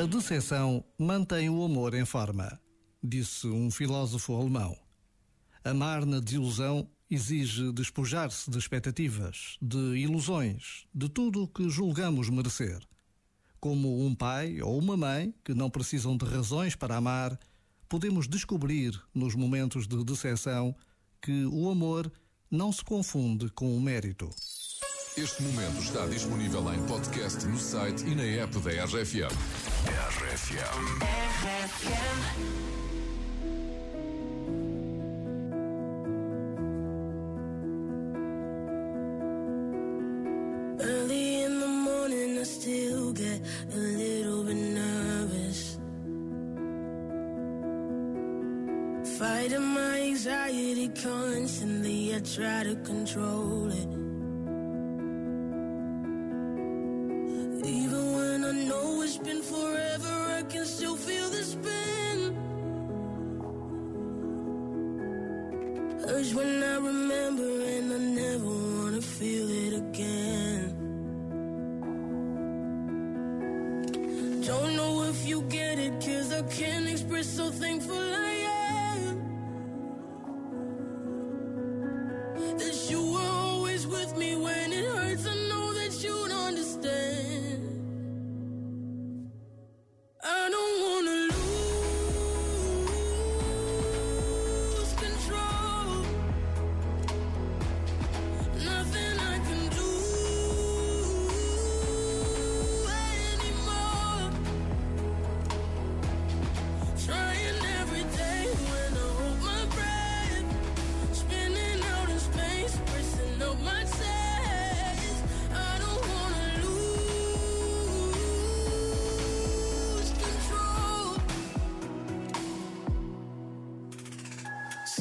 A decepção mantém o amor em forma, disse um filósofo alemão. Amar na desilusão exige despojar-se de expectativas, de ilusões, de tudo o que julgamos merecer. Como um pai ou uma mãe que não precisam de razões para amar, podemos descobrir nos momentos de decepção que o amor não se confunde com o mérito. Este momento está disponível em podcast no site e na app da RFM. RFM. Early in the morning, I still get a little bit nervous. Fighting my anxiety constantly, I try to control it. Urge when I remember, and I never wanna feel it again. Don't know if you get it, cause I can't express how thankful I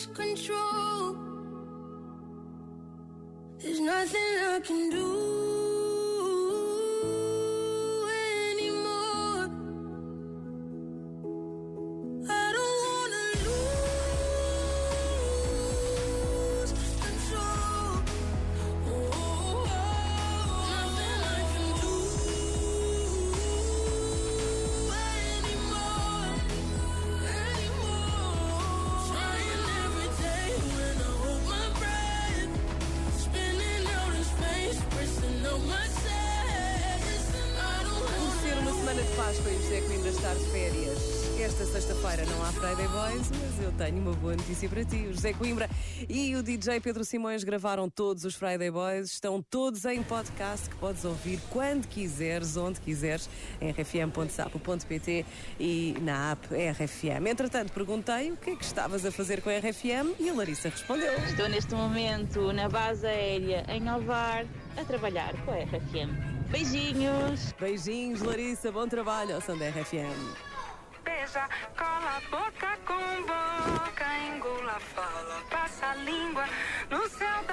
lose control. There's nothing I can do e o José Coimbra estar de férias. Esta sexta-feira não há Friday Boys, mas eu tenho uma boa notícia para ti. O José Coimbra e o DJ Pedro Simões gravaram todos os Friday Boys. Estão todos em podcast que podes ouvir quando quiseres, onde quiseres, em rfm.sapo.pt e na app RFM. Entretanto, perguntei o que é que estavas a fazer com a RFM e a Larissa respondeu. Estou neste momento na base aérea em Alvar a trabalhar com a RFM. Beijinhos! Beijinhos, Larissa. Bom trabalho ao som da RFM. Beija, cola a boca com boca, engula, fala, passa a língua. No céu